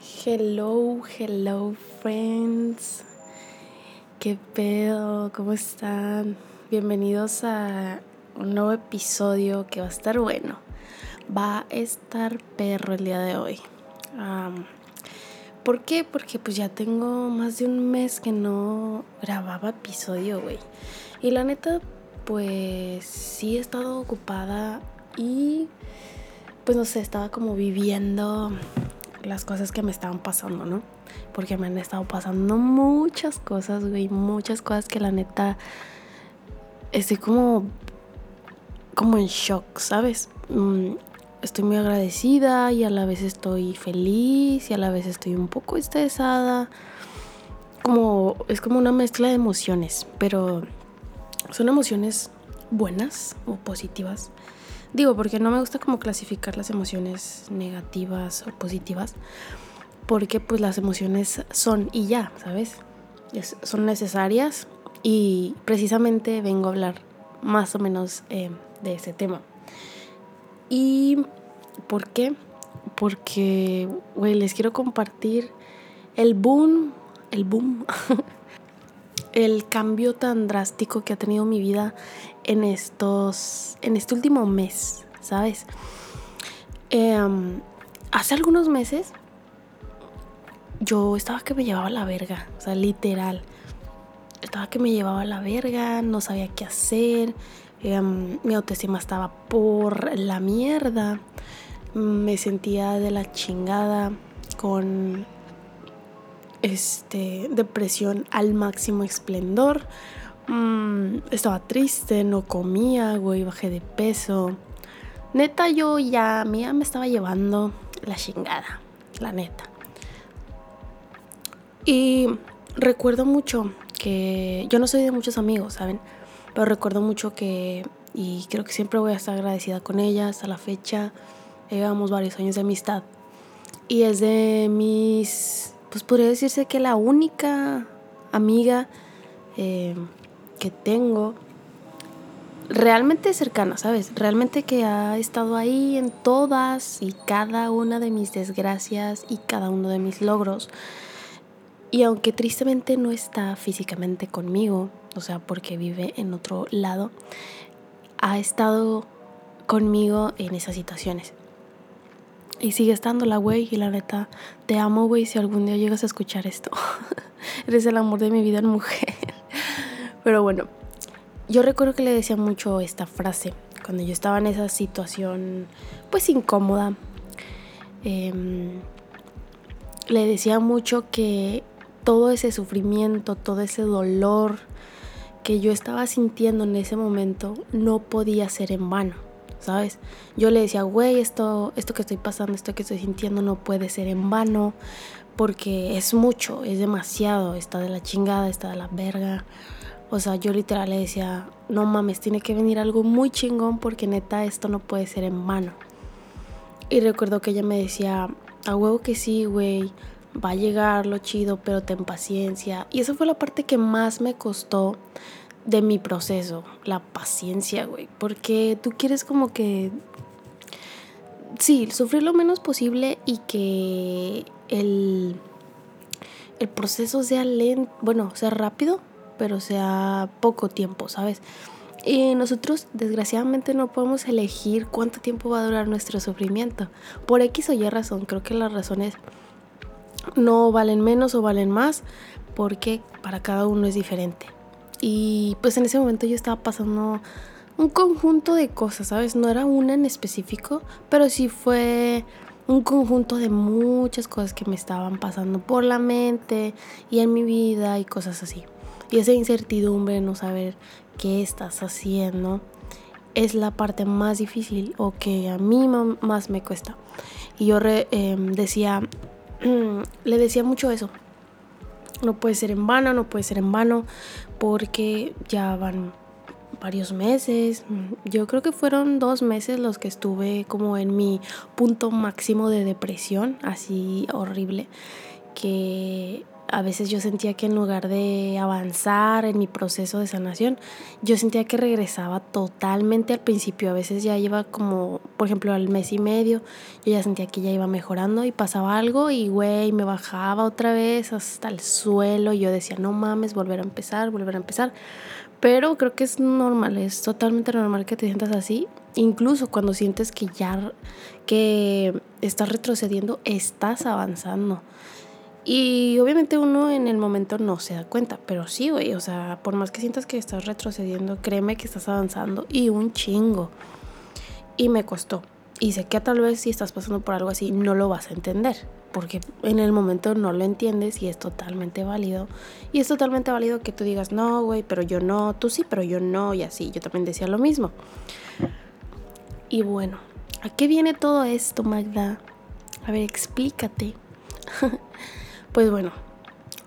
Hello, hello friends. ¿Qué pedo? ¿Cómo están? Bienvenidos a un nuevo episodio que va a estar bueno. Va a estar perro el día de hoy. ¿Por qué? Porque pues ya tengo más de un mes que no grababa episodio, güey. Y la neta, pues sí he estado ocupada y pues no sé, estaba como viviendo las cosas que me estaban pasando, ¿no? Porque me han estado pasando muchas cosas, güey, muchas cosas que la neta estoy como como en shock, ¿sabes? Mm, estoy muy agradecida y a la vez estoy feliz y a la vez estoy un poco estresada. Como es como una mezcla de emociones, pero son emociones buenas o positivas. Digo, porque no me gusta como clasificar las emociones negativas o positivas, porque pues las emociones son y ya, ¿sabes? son necesarias y precisamente vengo a hablar más o menos eh, de ese tema. ¿Y por qué? Porque, güey, les quiero compartir el boom, el boom, el cambio tan drástico que ha tenido mi vida en estos, en este último mes, ¿sabes? Em, hace algunos meses yo estaba que me llevaba la verga, o sea, literal. Estaba que me llevaba la verga, no sabía qué hacer, em, mi autoestima estaba por la mierda, me sentía de la chingada con este depresión al máximo esplendor. Mm, estaba triste, no comía, güey, bajé de peso. Neta, yo ya, mía me estaba llevando la chingada, la neta. Y recuerdo mucho que yo no soy de muchos amigos, ¿saben? Pero recuerdo mucho que, y creo que siempre voy a estar agradecida con ellas a la fecha. Llevamos varios años de amistad. Y es de mis, pues podría decirse que la única amiga eh, que tengo realmente cercana, ¿sabes? Realmente que ha estado ahí en todas y cada una de mis desgracias y cada uno de mis logros. Y aunque tristemente no está físicamente conmigo, o sea, porque vive en otro lado, ha estado conmigo en esas situaciones. Y sigue estando la güey y la neta, te amo, güey, si algún día llegas a escuchar esto. Eres el amor de mi vida en mujer. Pero bueno, yo recuerdo que le decía mucho esta frase cuando yo estaba en esa situación pues incómoda. Em, le decía mucho que todo ese sufrimiento, todo ese dolor que yo estaba sintiendo en ese momento no podía ser en vano, ¿sabes? Yo le decía, güey, esto, esto que estoy pasando, esto que estoy sintiendo no puede ser en vano porque es mucho, es demasiado, está de la chingada, está de la verga. O sea, yo literal le decía, no mames, tiene que venir algo muy chingón porque neta esto no puede ser en vano. Y recuerdo que ella me decía, a huevo que sí, güey, va a llegar lo chido, pero ten paciencia. Y esa fue la parte que más me costó de mi proceso, la paciencia, güey. Porque tú quieres como que, sí, sufrir lo menos posible y que el, el proceso sea lento, bueno, sea rápido, pero sea poco tiempo, ¿sabes? Y nosotros desgraciadamente no podemos elegir cuánto tiempo va a durar nuestro sufrimiento. Por X o Y razón, creo que las razones no valen menos o valen más porque para cada uno es diferente. Y pues en ese momento yo estaba pasando un conjunto de cosas, ¿sabes? No era una en específico, pero sí fue un conjunto de muchas cosas que me estaban pasando por la mente y en mi vida y cosas así. Y esa incertidumbre, no saber qué estás haciendo, es la parte más difícil o que a mí más me cuesta. Y yo em, decía, le decía mucho eso. No puede ser en vano, no puede ser en vano, porque ya van varios meses. Yo creo que fueron dos meses los que estuve como en mi punto máximo de depresión, así horrible, que a veces yo sentía que en lugar de avanzar en mi proceso de sanación, yo sentía que regresaba totalmente al principio. A veces ya iba como, por ejemplo, al mes y medio, yo ya sentía que ya iba mejorando y pasaba algo y, güey, me bajaba otra vez hasta el suelo y yo decía, no mames, volver a empezar, volver a empezar. Pero creo que es normal, es totalmente normal que te sientas así. Incluso cuando sientes que ya que estás retrocediendo, estás avanzando. Y obviamente uno en el momento no se da cuenta, pero sí, güey, o sea, por más que sientas que estás retrocediendo, créeme que estás avanzando y un chingo. Y me costó. Y sé que tal vez si estás pasando por algo así no lo vas a entender, porque en el momento no lo entiendes y es totalmente válido. Y es totalmente válido que tú digas, no, güey, pero yo no, tú sí, pero yo no, y así. Yo también decía lo mismo. Y bueno, ¿a qué viene todo esto, Magda? A ver, explícate. Pues bueno,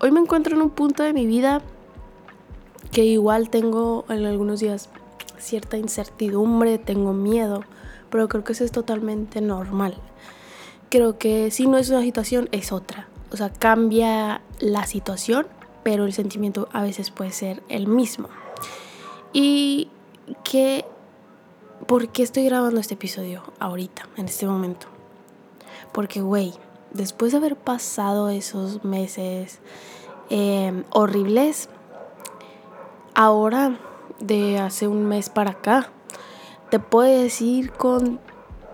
hoy me encuentro en un punto de mi vida que igual tengo en algunos días cierta incertidumbre, tengo miedo, pero creo que eso es totalmente normal. Creo que si no es una situación, es otra. O sea, cambia la situación, pero el sentimiento a veces puede ser el mismo. Y que, ¿por qué estoy grabando este episodio ahorita, en este momento? Porque, güey, después de haber pasado esos meses em, horribles, ahora de hace un mes para acá, te puedo decir con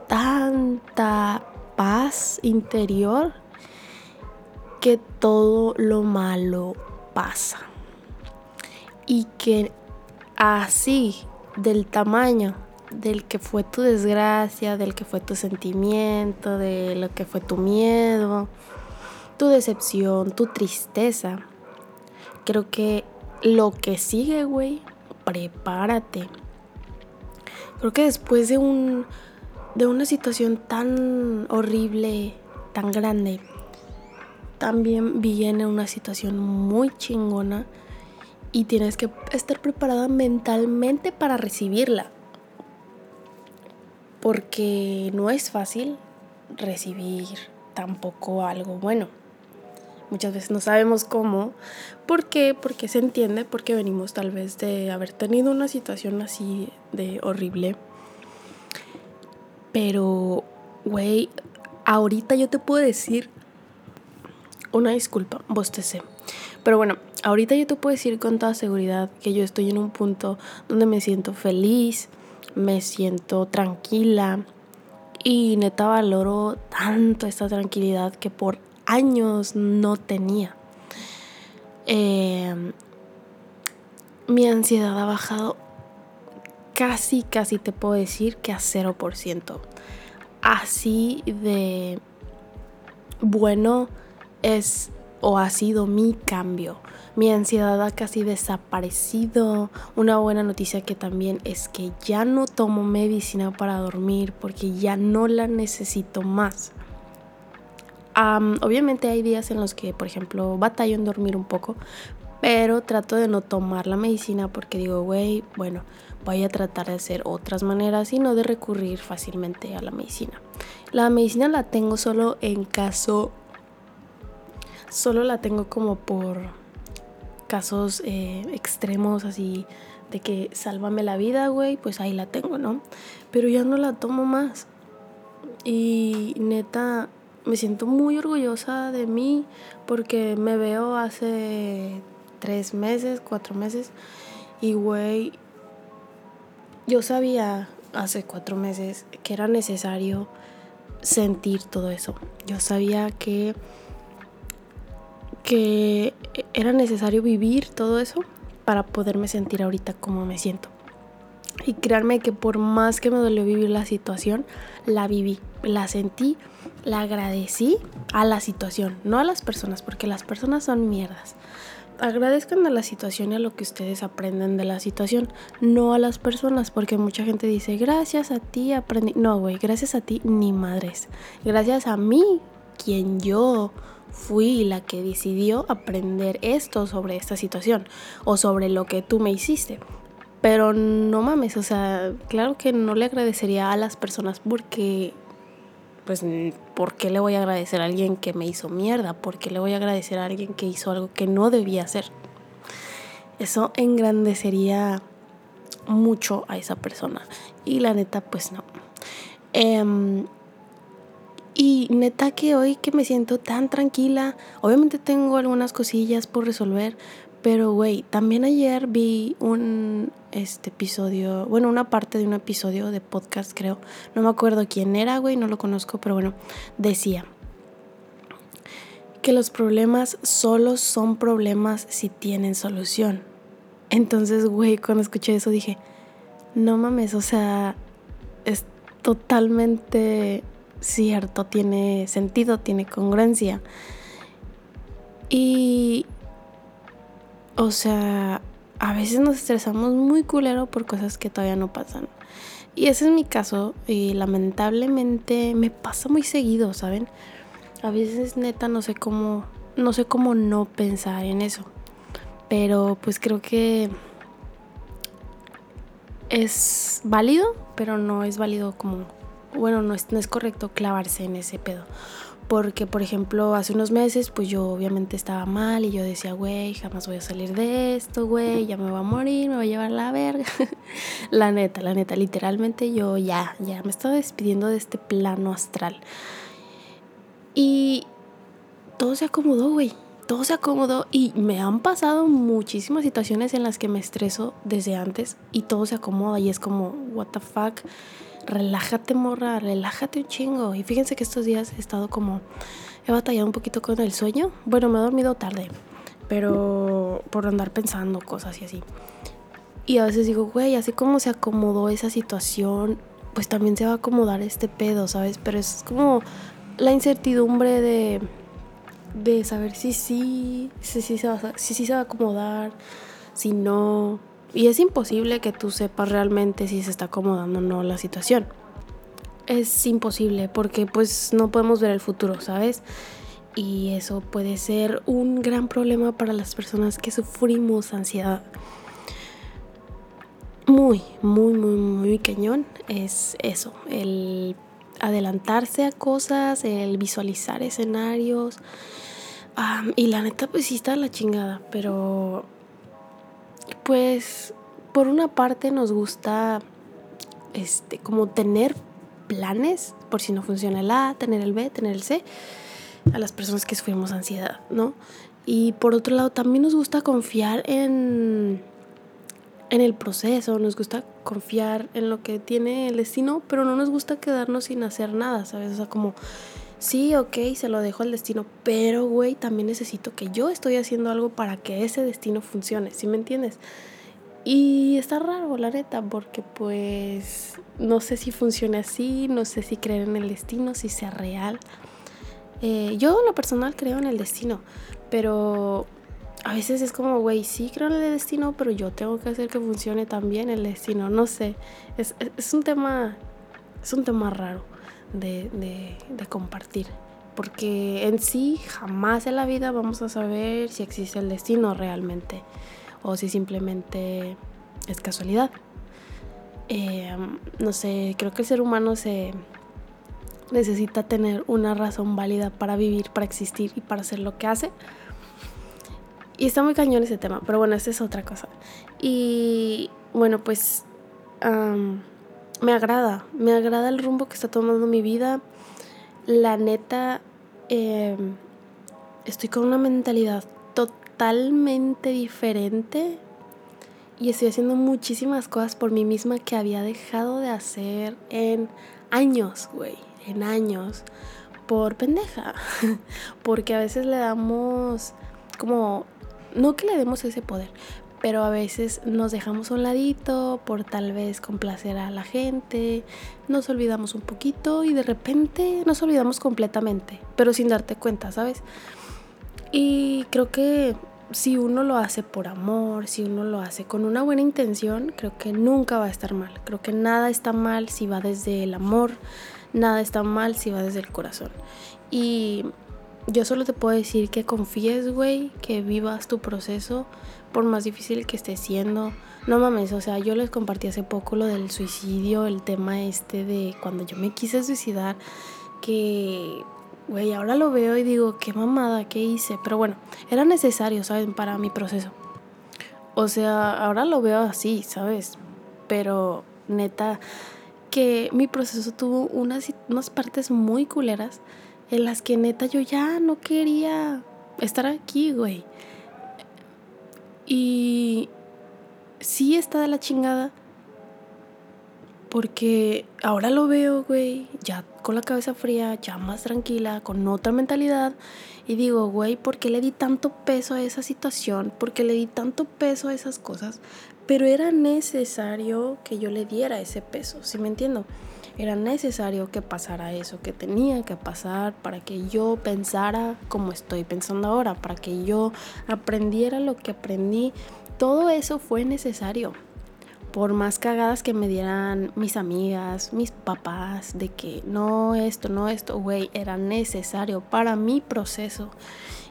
tanta paz interior que todo lo malo pasa. Y que así, del tamaño del que fue tu desgracia, del que fue tu sentimiento, de lo que fue tu miedo, tu decepción, tu tristeza. Creo que lo que sigue, güey, prepárate. Creo que después de un de una situación tan horrible, tan grande, también viene una situación muy chingona y tienes que estar preparada mentalmente para recibirla porque no es fácil recibir tampoco algo bueno. Muchas veces no sabemos cómo. ¿Por qué? Porque se entiende, porque venimos tal vez de haber tenido una situación así de horrible. Pero, güey, ahorita yo te puedo decir una disculpa, bostecé. Pero bueno, ahorita yo te puedo decir con toda seguridad que yo estoy en un punto donde me siento feliz, me siento tranquila y neta valoro tanto esta tranquilidad que por años no tenía. Em, mi ansiedad ha bajado casi, casi te puedo decir que a 0%. Así de bueno es o ha sido mi cambio. Mi ansiedad ha casi desaparecido. Una buena noticia que también es que ya no tomo medicina para dormir porque ya no la necesito más. obviamente hay días en los que, por ejemplo, batallo en dormir un poco, pero trato de no tomar la medicina porque digo, güey, bueno, voy a tratar de hacer otras maneras y no de recurrir fácilmente a la medicina. La medicina la tengo solo en caso solo la tengo como por casos eh, extremos así de que sálvame la vida, güey, pues ahí la tengo, ¿no? Pero ya no la tomo más. Y neta, me siento muy orgullosa de mí porque me veo hace tres meses, cuatro meses. Y, güey, yo sabía hace cuatro meses que era necesario sentir todo eso. Yo sabía que que era necesario vivir todo eso para poderme sentir ahorita como me siento. Y créanme que por más que me dolió vivir la situación, la viví, la sentí, la agradecí a la situación, no a las personas, porque las personas son mierdas. Agradezcan a la situación y a lo que ustedes aprenden de la situación, no a las personas, porque mucha gente dice, gracias a ti aprendí. No, güey, gracias a ti ni madres. Gracias a mí, quien yo fui la que decidió aprender esto sobre esta situación o sobre lo que tú me hiciste. Pero no mames, o sea, claro que no le agradecería a las personas porque pues, ¿por qué le voy a agradecer a alguien que me hizo mierda? ¿Por qué le voy a agradecer a alguien que hizo algo que no debía hacer? Eso engrandecería mucho a esa persona. Y la neta, pues no. Em, y neta que hoy que me siento tan tranquila, obviamente tengo algunas cosillas por resolver, pero güey, también ayer vi un este episodio, bueno, una parte de un episodio de podcast, creo. No me acuerdo quién era, güey, no lo conozco, pero bueno, decía que los problemas solo son problemas si tienen solución. Entonces, güey, cuando escuché eso dije, no mames, o sea, es totalmente cierto, tiene sentido, tiene congruencia. Y, o sea, a veces nos estresamos muy culero por cosas que todavía no pasan. Y ese es mi caso y lamentablemente me pasa muy seguido, ¿saben? A veces neta no sé cómo no sé cómo no pensar en eso. Pero pues creo que es válido, pero no es válido como bueno, no es, no es correcto clavarse en ese pedo. Porque, por ejemplo, hace unos meses, pues yo obviamente estaba mal y yo decía, güey, jamás voy a salir de esto, güey, ya me voy a morir, me voy a llevar la verga. la neta, la neta, literalmente yo ya, ya me estaba despidiendo de este plano astral. Y todo se acomodó, güey. Todo se acomodó y me han pasado muchísimas situaciones en las que me estreso desde antes y todo se acomoda y es como, what the fuck relájate morra, relájate un chingo. Y fíjense que estos días he estado como, he batallado un poquito con el sueño. Bueno, me he dormido tarde, pero por andar pensando cosas y así. Y a veces digo, güey, así como se acomodó esa situación, pues también se va a acomodar este pedo, ¿sabes? Pero es como la incertidumbre de, de saber si sí, si, si, se va, si sí se va a acomodar, si no. Y es imposible que tú sepas realmente si se está acomodando o no la situación. Es imposible porque pues no podemos ver el futuro, ¿sabes? Y eso puede ser un gran problema para las personas que sufrimos ansiedad. Muy, muy, muy, muy cañón es eso, el adelantarse a cosas, el visualizar escenarios. y la neta, pues sí está la chingada, pero pues por una parte nos gusta este como tener planes por si no funciona el A, tener el B, tener el C a las personas que sufrimos ansiedad, ¿no? Y por otro lado también nos gusta confiar en en el proceso, nos gusta confiar en lo que tiene el destino, pero no nos gusta quedarnos sin hacer nada, ¿sabes? O sea, como sí, ok, se lo dejo al destino, pero, güey, también necesito que yo estoy haciendo algo para que ese destino funcione, ¿sí me entiendes? Y está raro, la neta, porque pues no sé si funciona así, no sé si creer en el destino, si sea real. Eh, yo en lo personal creo en el destino, pero a veces es como, güey, sí creo en el destino, pero yo tengo que hacer que funcione también el destino, no sé, es, es un tema, es un tema raro de, compartir. Porque en sí jamás en la vida vamos a saber si existe el destino realmente o si simplemente es casualidad. Eh, no sé, creo que el ser humano se necesita tener una razón válida para vivir, para existir y para hacer lo que hace. Y está muy cañón ese tema, pero bueno, esa es otra cosa. Y bueno, pues me agrada, me agrada el rumbo que está tomando mi vida. La neta, em, estoy con una mentalidad totalmente diferente y estoy haciendo muchísimas cosas por mí misma que había dejado de hacer en años, güey, en años, por pendeja. Porque a veces le damos como, no que le demos ese poder, pero a veces nos dejamos a un ladito por tal vez complacer a la gente, nos olvidamos un poquito y de repente nos olvidamos completamente, pero sin darte cuenta, ¿sabes? Y creo que si uno lo hace por amor, si uno lo hace con una buena intención, creo que nunca va a estar mal. Creo que nada está mal si va desde el amor, nada está mal si va desde el corazón. Y yo solo te puedo decir que confíes, güey, que vivas tu proceso por más difícil que esté siendo. No mames, o sea, yo les compartí hace poco lo del suicidio, el tema este de cuando yo me quise suicidar. que, güey, ahora lo veo y digo, qué mamada, qué hice. Pero bueno, era necesario, ¿saben? Para mi proceso. O sea, ahora lo veo así, ¿sabes? Pero neta, que mi proceso tuvo unas, unas partes muy culeras en las que neta yo ya no quería estar aquí, güey. Y sí está de la chingada. Porque ahora lo veo, güey, ya con la cabeza fría, ya más tranquila, con otra mentalidad. Y digo, güey, ¿por qué le di tanto peso a esa situación? ¿Por qué le di tanto peso a esas cosas? Pero era necesario que yo le diera ese peso, ¿sí me entiendo? Era necesario que pasara eso que tenía que pasar para que yo pensara como estoy pensando ahora, para que yo aprendiera lo que aprendí. Todo eso fue necesario. Por más cagadas que me dieran mis amigas, mis papás, de que no esto, no esto, güey, era necesario para mi proceso.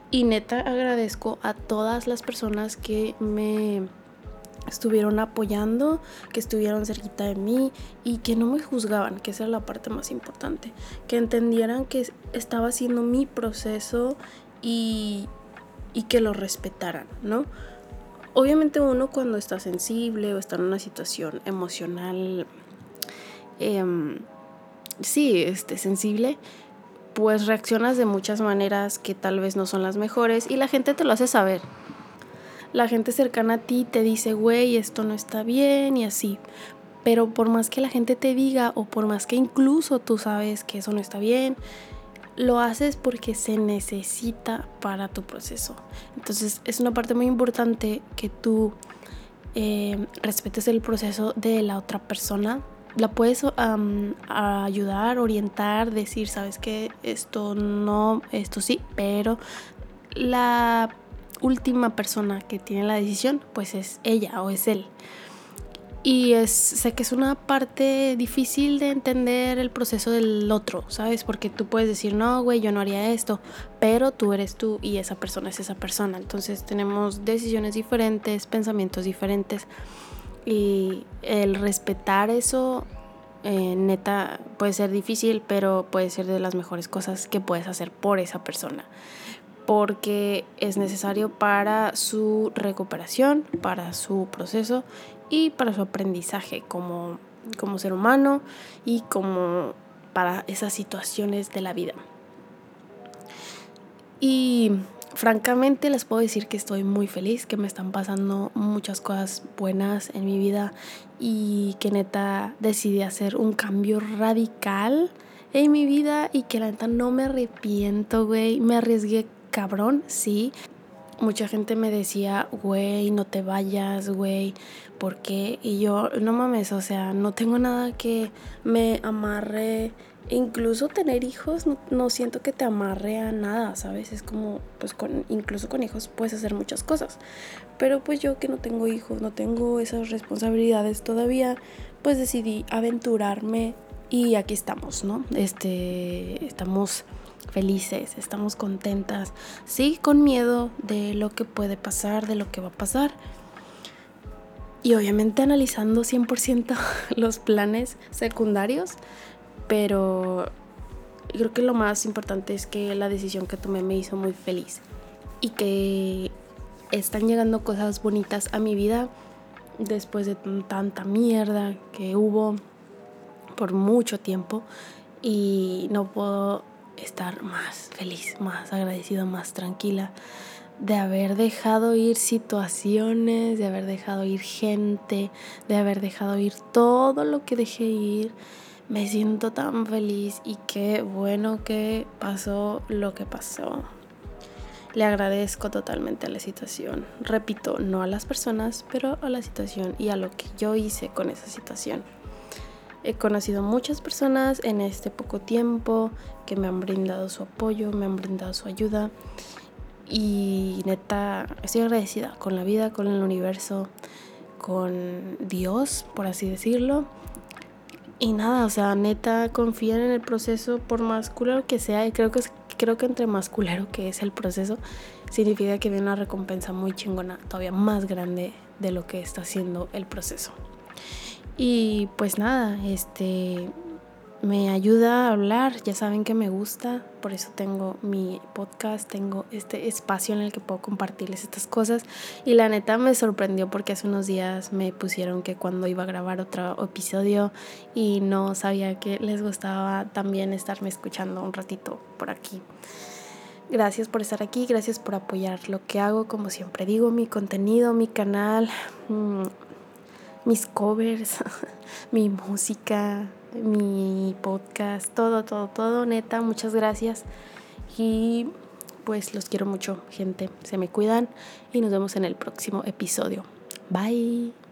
Y neta agradezco a todas las personas que me estuvieron apoyando, que estuvieron cerquita de mí y que no me juzgaban, que esa es la parte más importante, que entendieran que estaba haciendo mi proceso y, y que lo respetaran, ¿no? Obviamente uno cuando está sensible o está en una situación emocional, eh, sí, este, sensible, pues reaccionas de muchas maneras que tal vez no son las mejores y la gente te lo hace saber, la gente cercana a ti te dice, güey, esto no está bien y así. Pero por más que la gente te diga o por más que incluso tú sabes que eso no está bien, lo haces porque se necesita para tu proceso. Entonces es una parte muy importante que tú eh, respetes el proceso de la otra persona. La puedes ayudar, orientar, decir, sabes que esto no, esto sí, pero la última persona que tiene la decisión, pues es ella o es él. Y es, sé que es una parte difícil de entender el proceso del otro, ¿sabes? Porque tú puedes decir, no, güey, yo no haría esto, pero tú eres tú y esa persona es esa persona. Entonces tenemos decisiones diferentes, pensamientos diferentes. Y el respetar eso, eh, neta, puede ser difícil, pero puede ser de las mejores cosas que puedes hacer por esa persona porque es necesario para su recuperación, para su proceso y para su aprendizaje como, como ser humano y como para esas situaciones de la vida. Y francamente les puedo decir que estoy muy feliz, que me están pasando muchas cosas buenas en mi vida y que neta decidí hacer un cambio radical en mi vida y que la neta no me arrepiento, güey. Me arriesgué cabrón, sí. Mucha gente me decía, güey, no te vayas, güey, ¿por qué? Y yo, no mames, o sea, no tengo nada que me amarre. Incluso tener hijos, no, siento que te amarre a nada, ¿sabes? Es como, pues con, incluso con hijos puedes hacer muchas cosas. Pero pues yo que no tengo hijos, no tengo esas responsabilidades todavía, pues decidí aventurarme y aquí estamos, ¿no? Este, estamos felices, estamos contentas, sí, con miedo de lo que puede pasar, de lo que va a pasar. Y obviamente analizando 100% los planes secundarios, pero creo que lo más importante es que la decisión que tomé me hizo muy feliz y que están llegando cosas bonitas a mi vida después de tanta mierda que hubo por mucho tiempo y no puedo estar más feliz, más agradecida, más tranquila de haber dejado ir situaciones, de haber dejado ir gente, de haber dejado ir todo lo que dejé ir. Me siento tan feliz y qué bueno que pasó lo que pasó. Le agradezco totalmente a la situación. Repito, no a las personas, pero a la situación y a lo que yo hice con esa situación. He conocido muchas personas en este poco tiempo que me han brindado su apoyo, me han brindado su ayuda y neta estoy agradecida con la vida, con el universo, con Dios, por así decirlo. Y nada, o sea, neta, confían en el proceso por más culero que sea. Y creo que, creo que entre más culero que es el proceso, significa que viene una recompensa muy chingona, todavía más grande de lo que está haciendo el proceso. Y pues nada, este me ayuda a hablar, ya saben que me gusta, por eso tengo mi podcast, tengo este espacio en el que puedo compartirles estas cosas y la neta me sorprendió porque hace unos días me pusieron que cuando iba a grabar otro episodio y no sabía que les gustaba también estarme escuchando un ratito por aquí. Gracias por estar aquí, gracias por apoyar lo que hago, como siempre digo, mi contenido, mi canal, mm, mis covers, mi música, mi podcast, todo, todo, todo, neta, muchas gracias. Y pues los quiero mucho, gente. Se me cuidan y nos vemos en el próximo episodio. Bye.